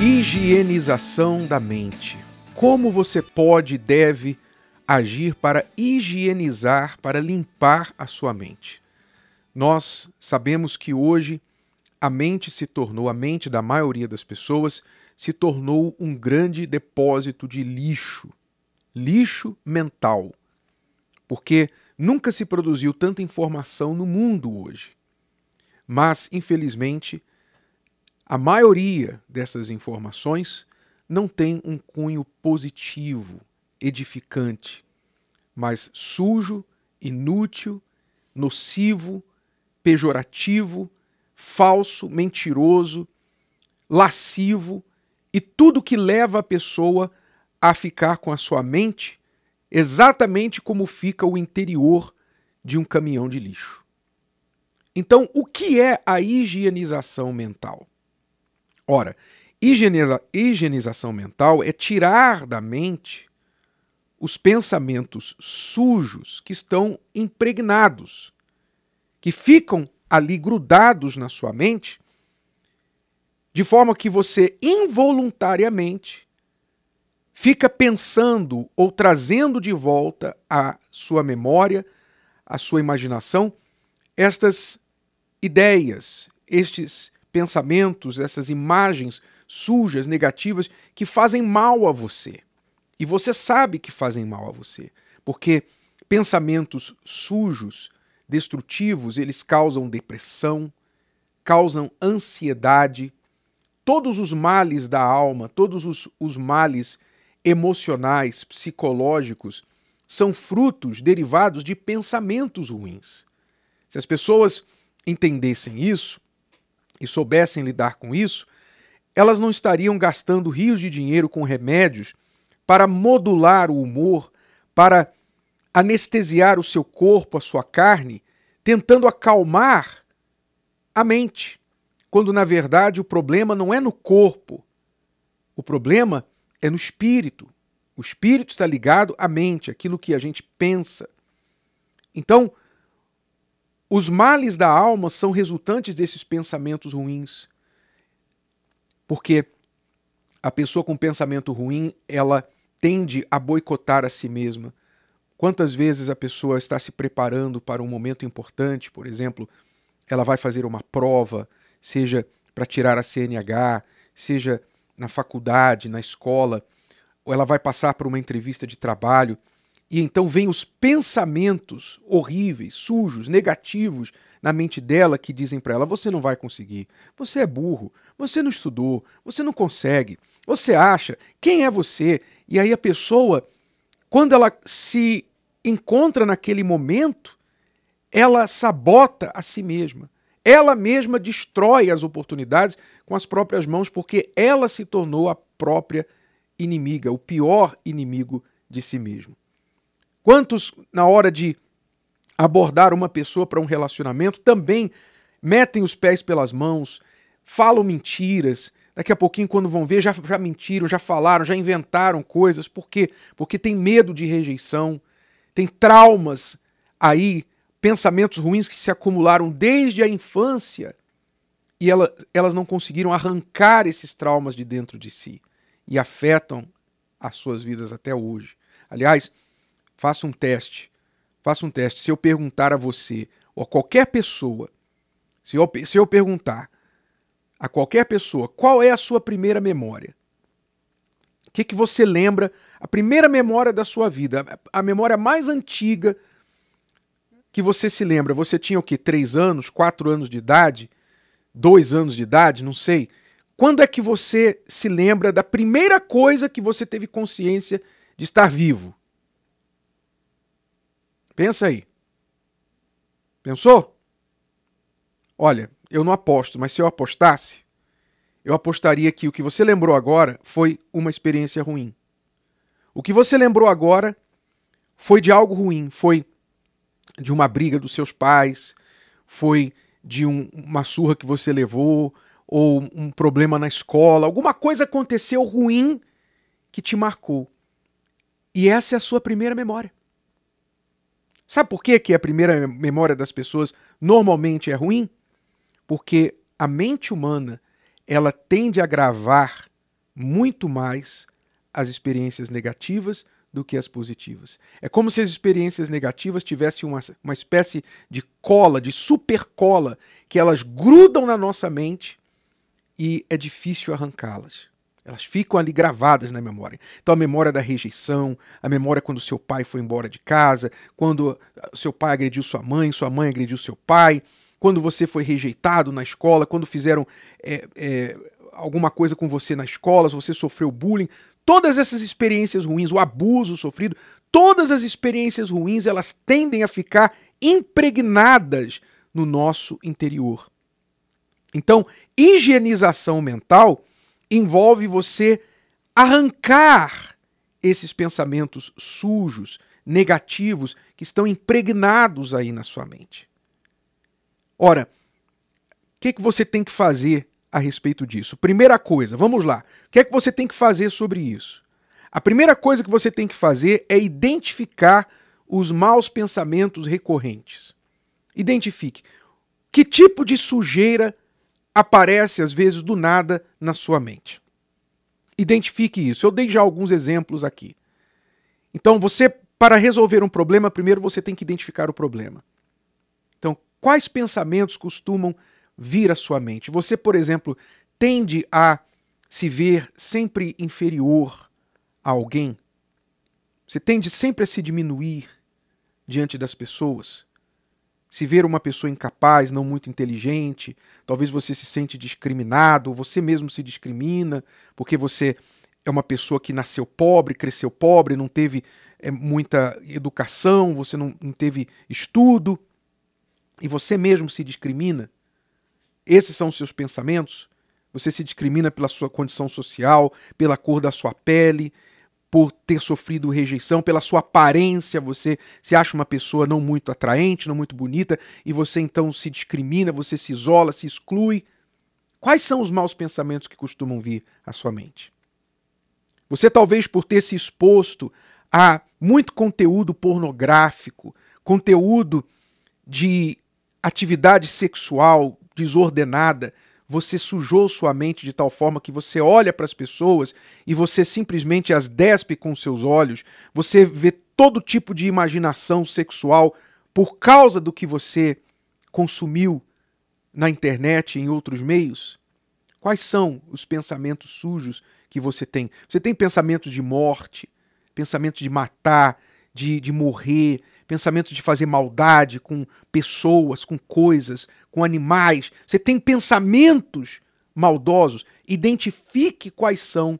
Higienização da mente. Como você pode e deve agir para higienizar, para limpar a sua mente? Nós sabemos que hoje a mente se tornou, a mente da maioria das pessoas, se tornou um grande depósito de lixo. Lixo mental. Porque nunca se produziu tanta informação no mundo hoje. Mas, infelizmente, a maioria dessas informações não tem um cunho positivo, edificante, mas sujo, inútil, nocivo, pejorativo, falso, mentiroso, lascivo e tudo que leva a pessoa a ficar com a sua mente exatamente como fica o interior de um caminhão de lixo. Então, o que é a higienização mental? Ora, higieniza higienização mental é tirar da mente os pensamentos sujos que estão impregnados, que ficam ali grudados na sua mente, de forma que você involuntariamente fica pensando ou trazendo de volta à sua memória, à sua imaginação, estas ideias, estes pensamentos, essas imagens sujas, negativas, que fazem mal a você. E você sabe que fazem mal a você, porque pensamentos sujos, destrutivos, eles causam depressão, causam ansiedade, todos os males da alma, todos os, os males emocionais, psicológicos, são frutos derivados de pensamentos ruins. Se as pessoas entendessem isso, soubessem lidar com isso, elas não estariam gastando rios de dinheiro com remédios para modular o humor, para anestesiar o seu corpo, a sua carne, tentando acalmar a mente, quando na verdade o problema não é no corpo, o problema é no espírito. O espírito está ligado à mente, aquilo que a gente pensa. Então, os males da alma são resultantes desses pensamentos ruins. Porque a pessoa com pensamento ruim, ela tende a boicotar a si mesma. Quantas vezes a pessoa está se preparando para um momento importante, por exemplo, ela vai fazer uma prova, seja para tirar a CNH, seja na faculdade, na escola, ou ela vai passar por uma entrevista de trabalho e então vem os pensamentos horríveis, sujos, negativos na mente dela que dizem para ela: você não vai conseguir, você é burro, você não estudou, você não consegue, você acha, quem é você? E aí a pessoa, quando ela se encontra naquele momento, ela sabota a si mesma. Ela mesma destrói as oportunidades com as próprias mãos, porque ela se tornou a própria inimiga, o pior inimigo de si mesmo. Quantos, na hora de abordar uma pessoa para um relacionamento, também metem os pés pelas mãos, falam mentiras, daqui a pouquinho, quando vão ver, já, já mentiram, já falaram, já inventaram coisas. Por quê? Porque tem medo de rejeição, tem traumas aí, pensamentos ruins que se acumularam desde a infância e ela, elas não conseguiram arrancar esses traumas de dentro de si e afetam as suas vidas até hoje. Aliás, Faça um teste. Faça um teste. Se eu perguntar a você, ou a qualquer pessoa, se eu, se eu perguntar a qualquer pessoa qual é a sua primeira memória, o que, que você lembra, a primeira memória da sua vida, a memória mais antiga que você se lembra, você tinha o que? Três anos, quatro anos de idade, dois anos de idade, não sei. Quando é que você se lembra da primeira coisa que você teve consciência de estar vivo? Pensa aí. Pensou? Olha, eu não aposto, mas se eu apostasse, eu apostaria que o que você lembrou agora foi uma experiência ruim. O que você lembrou agora foi de algo ruim, foi de uma briga dos seus pais, foi de um, uma surra que você levou, ou um problema na escola, alguma coisa aconteceu ruim que te marcou. E essa é a sua primeira memória. Sabe por que, que a primeira memória das pessoas normalmente é ruim? Porque a mente humana ela tende a gravar muito mais as experiências negativas do que as positivas. É como se as experiências negativas tivessem uma, uma espécie de cola, de super cola, que elas grudam na nossa mente e é difícil arrancá-las. Elas ficam ali gravadas na memória. Então a memória da rejeição, a memória quando seu pai foi embora de casa, quando seu pai agrediu sua mãe, sua mãe agrediu seu pai, quando você foi rejeitado na escola, quando fizeram é, é, alguma coisa com você na escola, se você sofreu bullying, todas essas experiências ruins, o abuso sofrido, todas as experiências ruins, elas tendem a ficar impregnadas no nosso interior. Então, higienização mental envolve você arrancar esses pensamentos sujos, negativos, que estão impregnados aí na sua mente. Ora, o que, que você tem que fazer a respeito disso? Primeira coisa, vamos lá. O que é que você tem que fazer sobre isso? A primeira coisa que você tem que fazer é identificar os maus pensamentos recorrentes. Identifique que tipo de sujeira aparece às vezes do nada na sua mente. Identifique isso. Eu dei já alguns exemplos aqui. Então, você, para resolver um problema, primeiro você tem que identificar o problema. Então, quais pensamentos costumam vir à sua mente? Você, por exemplo, tende a se ver sempre inferior a alguém? Você tende sempre a se diminuir diante das pessoas? Se ver uma pessoa incapaz, não muito inteligente, talvez você se sente discriminado, você mesmo se discrimina, porque você é uma pessoa que nasceu pobre, cresceu pobre, não teve é, muita educação, você não, não teve estudo, e você mesmo se discrimina. Esses são os seus pensamentos? Você se discrimina pela sua condição social, pela cor da sua pele, por ter sofrido rejeição, pela sua aparência, você se acha uma pessoa não muito atraente, não muito bonita, e você então se discrimina, você se isola, se exclui. Quais são os maus pensamentos que costumam vir à sua mente? Você talvez por ter se exposto a muito conteúdo pornográfico, conteúdo de atividade sexual desordenada, você sujou sua mente de tal forma que você olha para as pessoas e você simplesmente as despe com seus olhos, você vê todo tipo de imaginação sexual por causa do que você consumiu na internet e em outros meios? Quais são os pensamentos sujos que você tem? Você tem pensamentos de morte, pensamento de matar, de, de morrer, pensamento de fazer maldade com pessoas, com coisas, com animais. Você tem pensamentos maldosos. Identifique quais são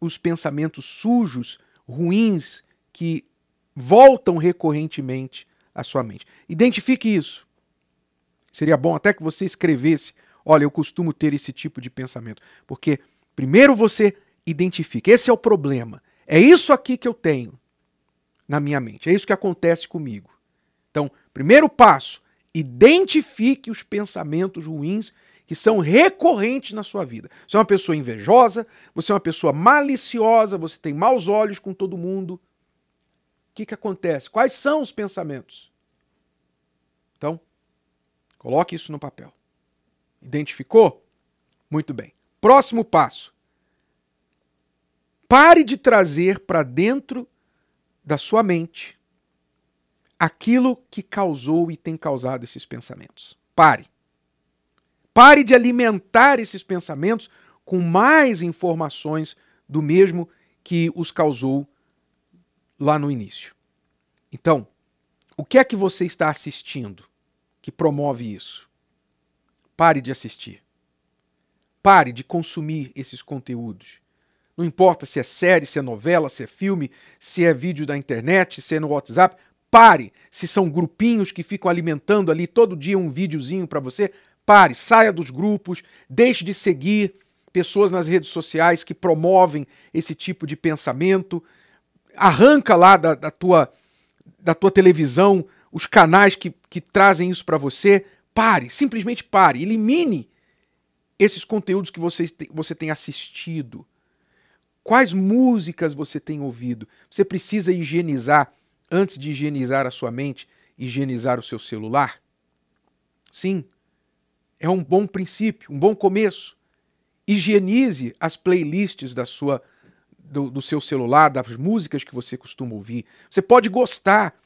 os pensamentos sujos, ruins, que voltam recorrentemente à sua mente. Identifique isso. Seria bom até que você escrevesse: olha, eu costumo ter esse tipo de pensamento. Porque primeiro você identifica. Esse é o problema. É isso aqui que eu tenho na minha mente. É isso que acontece comigo. Então, primeiro passo, identifique os pensamentos ruins que são recorrentes na sua vida. Você é uma pessoa invejosa, você é uma pessoa maliciosa, você tem maus olhos com todo mundo. O que, que acontece? Quais são os pensamentos? Então, coloque isso no papel. Identificou? Muito bem. Próximo passo. Pare de trazer para dentro da sua mente aquilo que causou e tem causado esses pensamentos. Pare. Pare de alimentar esses pensamentos com mais informações do mesmo que os causou lá no início. Então, o que é que você está assistindo que promove isso? Pare de assistir. Pare de consumir esses conteúdos. Não importa se é série, se é novela, se é filme, se é vídeo da internet, se é no WhatsApp. Pare. Se são grupinhos que ficam alimentando ali todo dia um videozinho para você, pare. Saia dos grupos. Deixe de seguir pessoas nas redes sociais que promovem esse tipo de pensamento. Arranca lá da, da tua, da tua televisão os canais que, que trazem isso para você. Pare. Simplesmente pare. Elimine esses conteúdos que você, você tem assistido. Quais músicas você tem ouvido? Você precisa higienizar, antes de higienizar a sua mente, higienizar o seu celular? Sim, é um bom princípio, um bom começo. higienize as playlists da sua do, do, seu celular, das músicas que você costuma ouvir. Você pode gostar.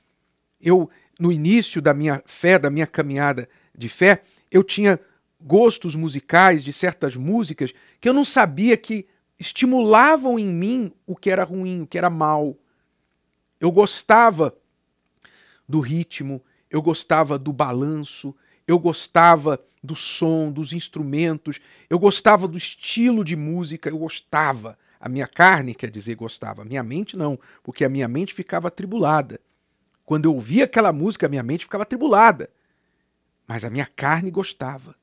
Eu, no início da minha fé, da minha caminhada de fé, eu tinha gostos musicais de certas músicas que eu não sabia que estimulavam em mim o que era ruim, o que era mal. Eu gostava do ritmo, eu gostava do balanço, eu gostava do som, dos instrumentos, eu gostava do estilo de música, eu gostava. A minha carne, quer dizer, gostava. A minha mente não, porque a minha mente ficava atribulada. Quando eu ouvia aquela música, a minha mente ficava atribulada. Mas a minha carne gostava.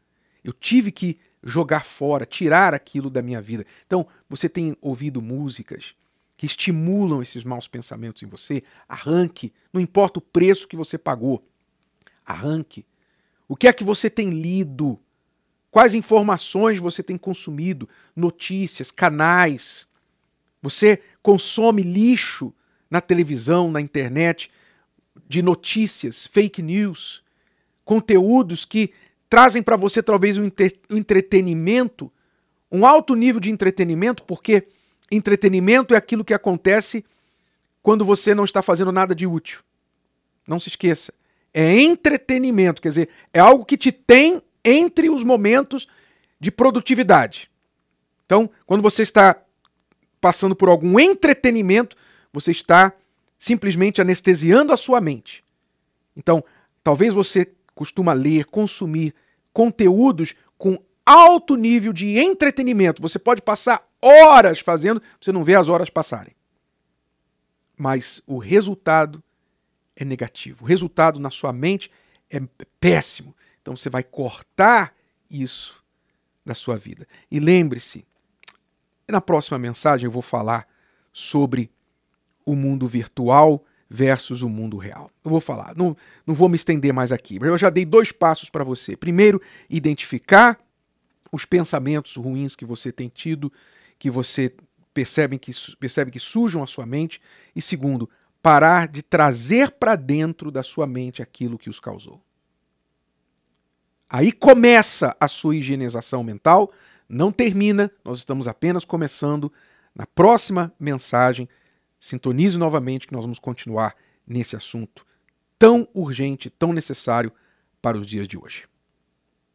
Eu tive que jogar fora, tirar aquilo da minha vida. Então, você tem ouvido músicas que estimulam esses maus pensamentos em você? Arranque, não importa o preço que você pagou. Arranque. O que é que você tem lido? Quais informações você tem consumido? Notícias, canais. Você consome lixo na televisão, na internet, de notícias, fake news, conteúdos que trazem para você talvez um, um entretenimento, um alto nível de entretenimento, porque entretenimento é aquilo que acontece quando você não está fazendo nada de útil. Não se esqueça. É entretenimento, quer dizer, é algo que te tem entre os momentos de produtividade. Então, quando você está passando por algum entretenimento, você está simplesmente anestesiando a sua mente. Então, talvez você costuma ler, consumir conteúdos com alto nível de entretenimento. Você pode passar horas fazendo, você não vê as horas passarem. Mas o resultado é negativo. O resultado na sua mente é péssimo. Então você vai cortar isso da sua vida. E lembre-se, na próxima mensagem eu vou falar sobre o mundo virtual versus o mundo real. Eu vou falar, não, não vou me estender mais aqui, mas eu já dei dois passos para você. Primeiro, identificar os pensamentos ruins que você tem tido, que você percebe que, percebe que sujam a sua mente. E segundo, parar de trazer para dentro da sua mente aquilo que os causou. Aí começa a sua higienização mental, não termina, nós estamos apenas começando. Na próxima mensagem, sintonize novamente que nós vamos continuar nesse assunto tão urgente, tão necessário para os dias de hoje.